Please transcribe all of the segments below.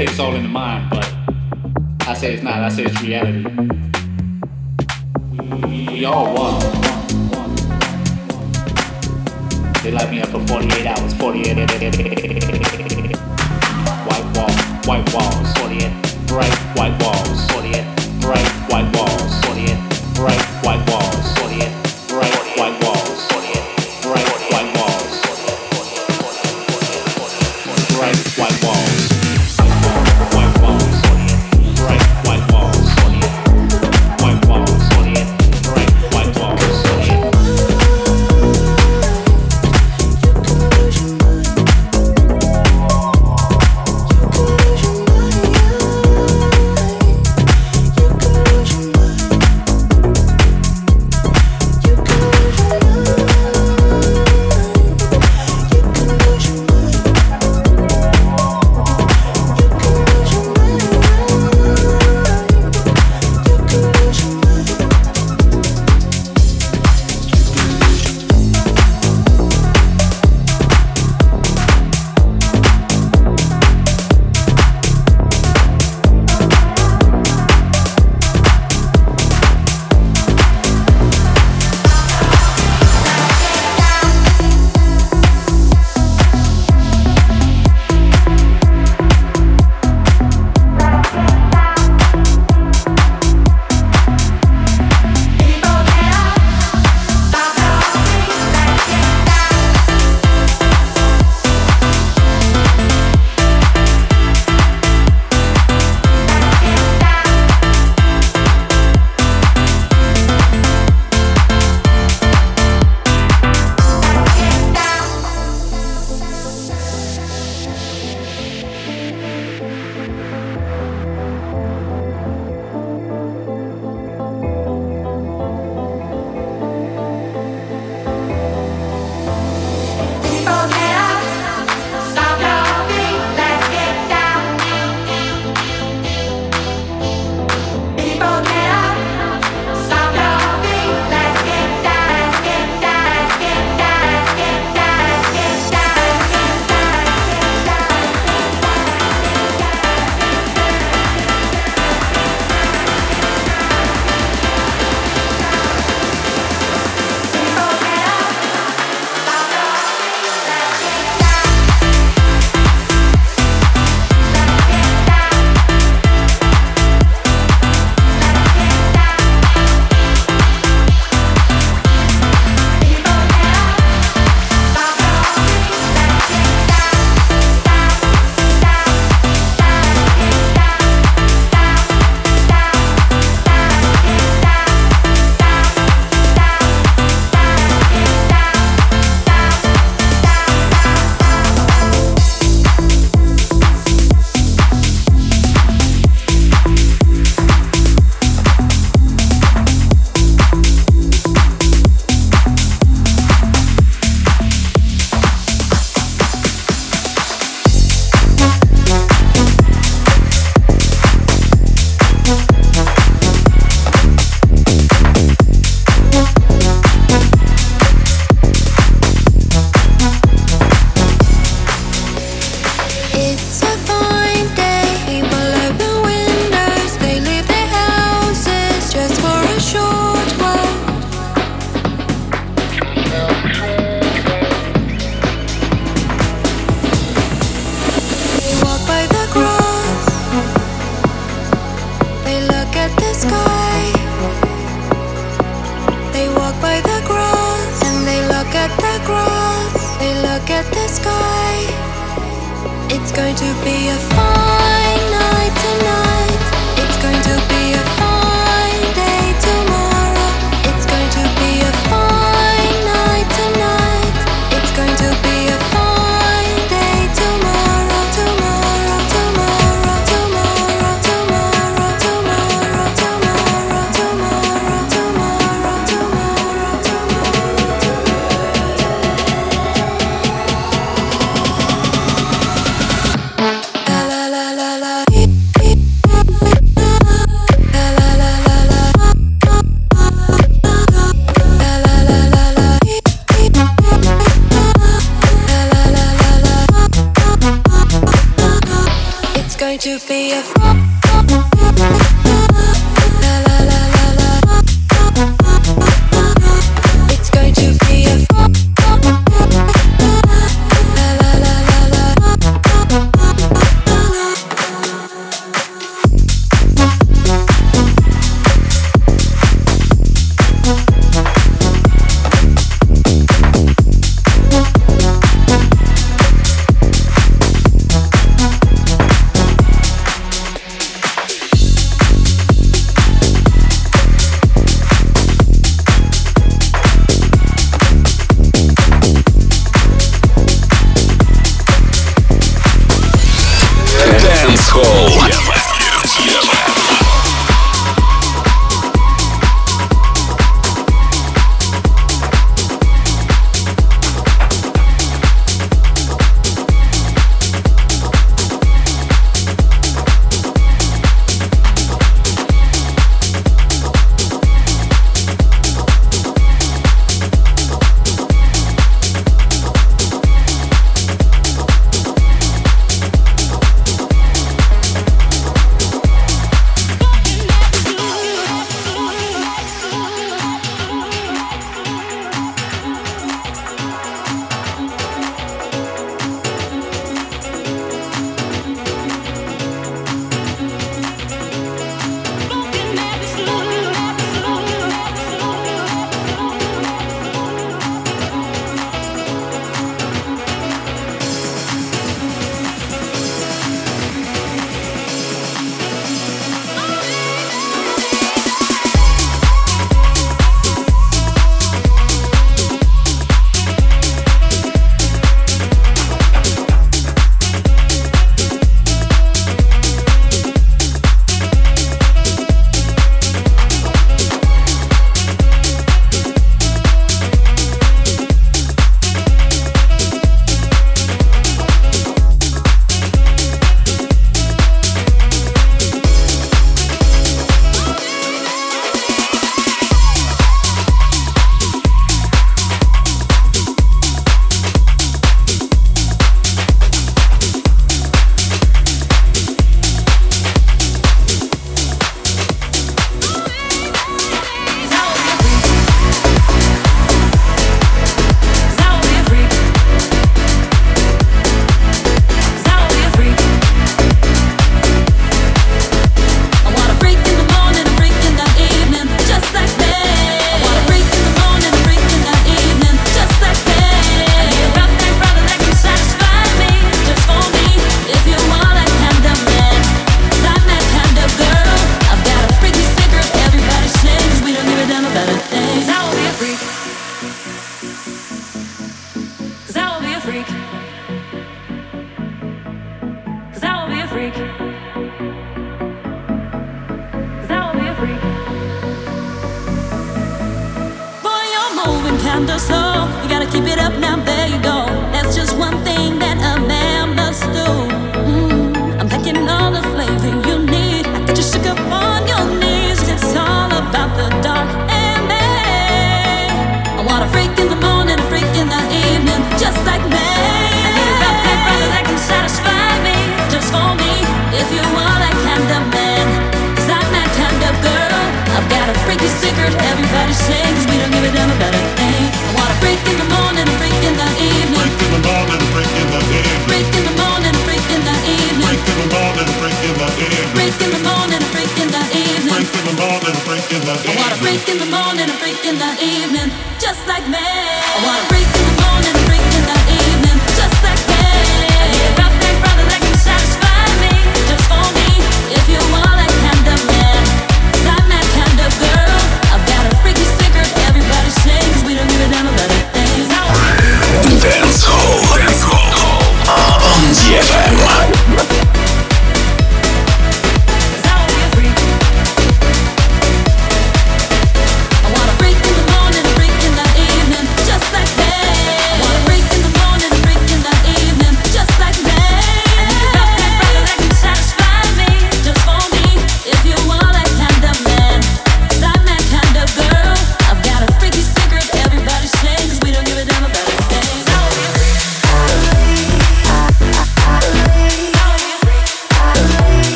Say it's all in the mind, but I say it's not. I say it's reality. We, all one. They lock me up for 48 hours, 48. White wall, white walls, 48. Bright white walls, 48. Bright white walls, 48. Bright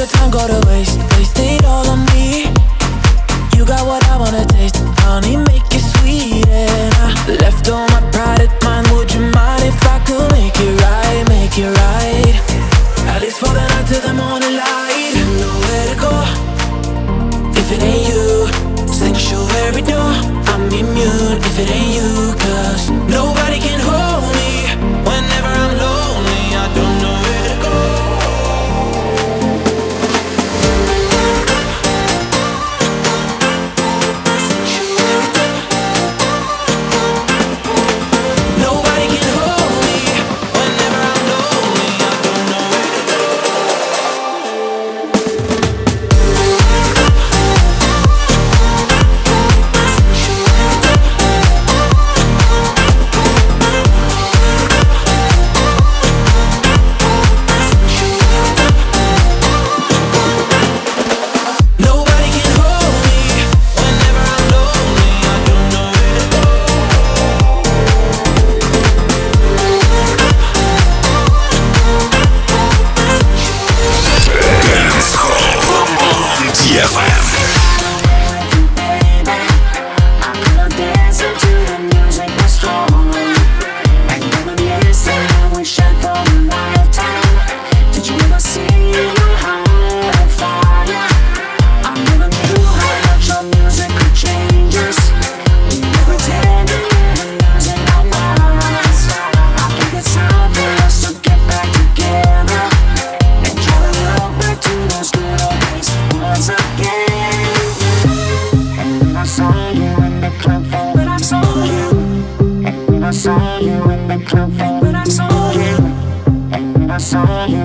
your time go to waste. Waste it all on me. You got what I wanna taste. you in the club, and when I saw you, and when I saw you.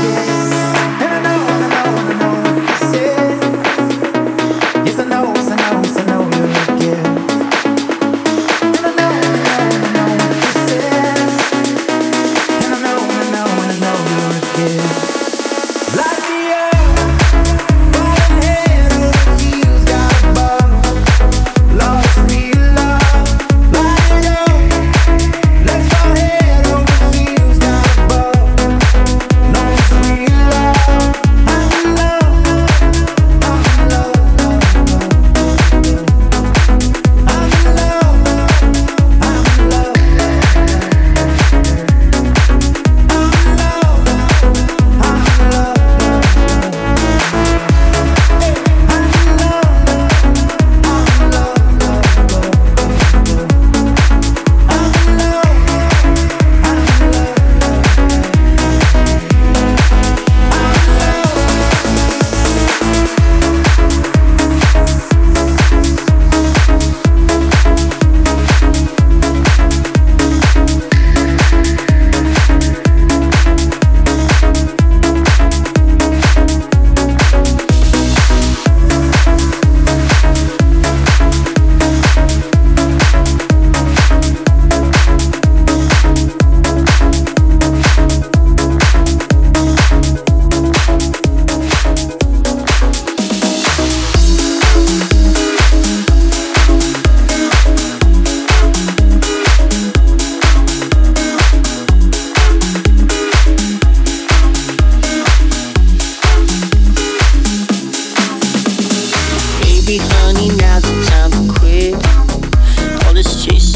Bye.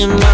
in my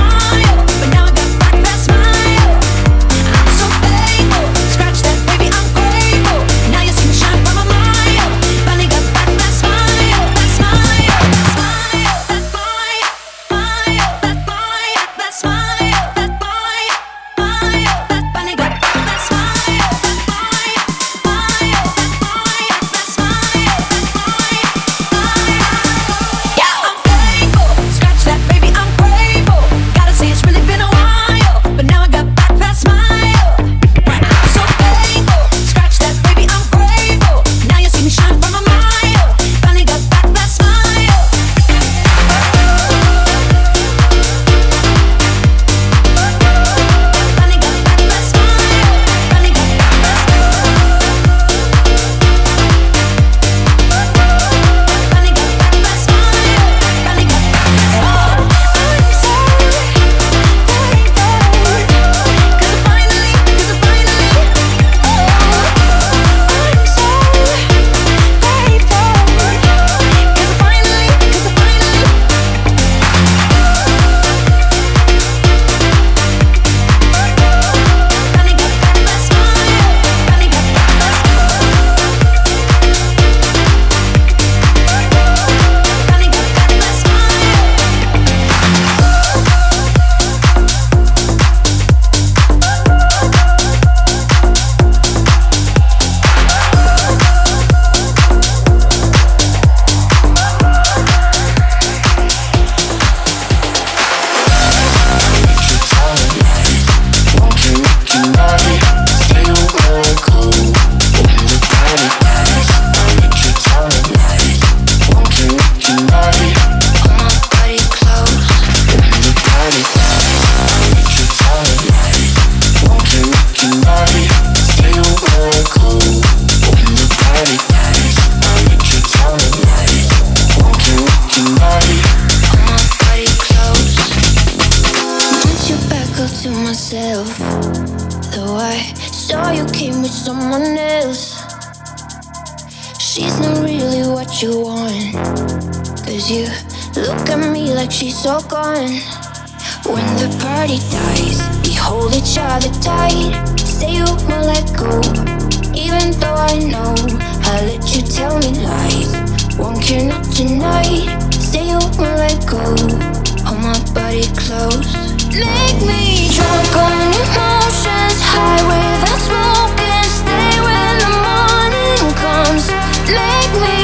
Make me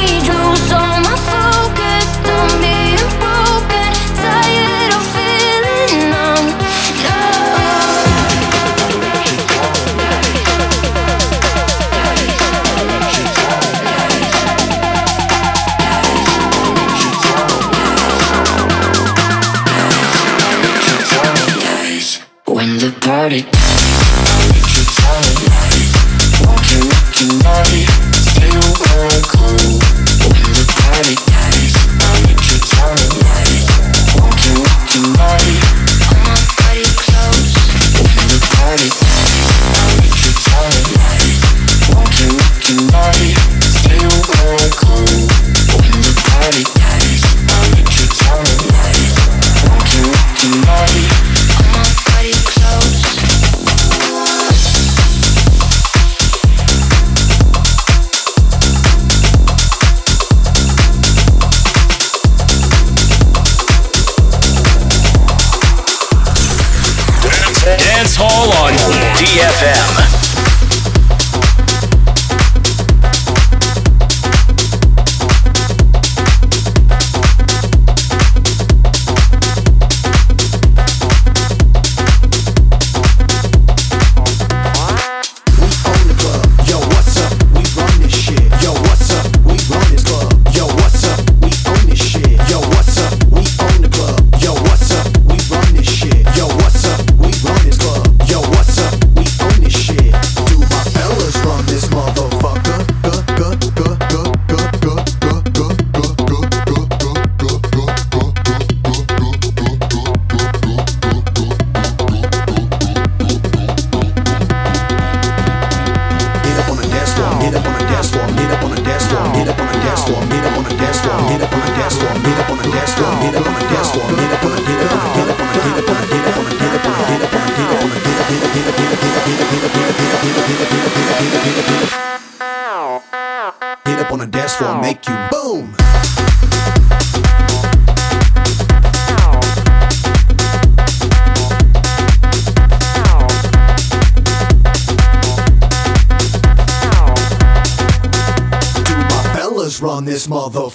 mother.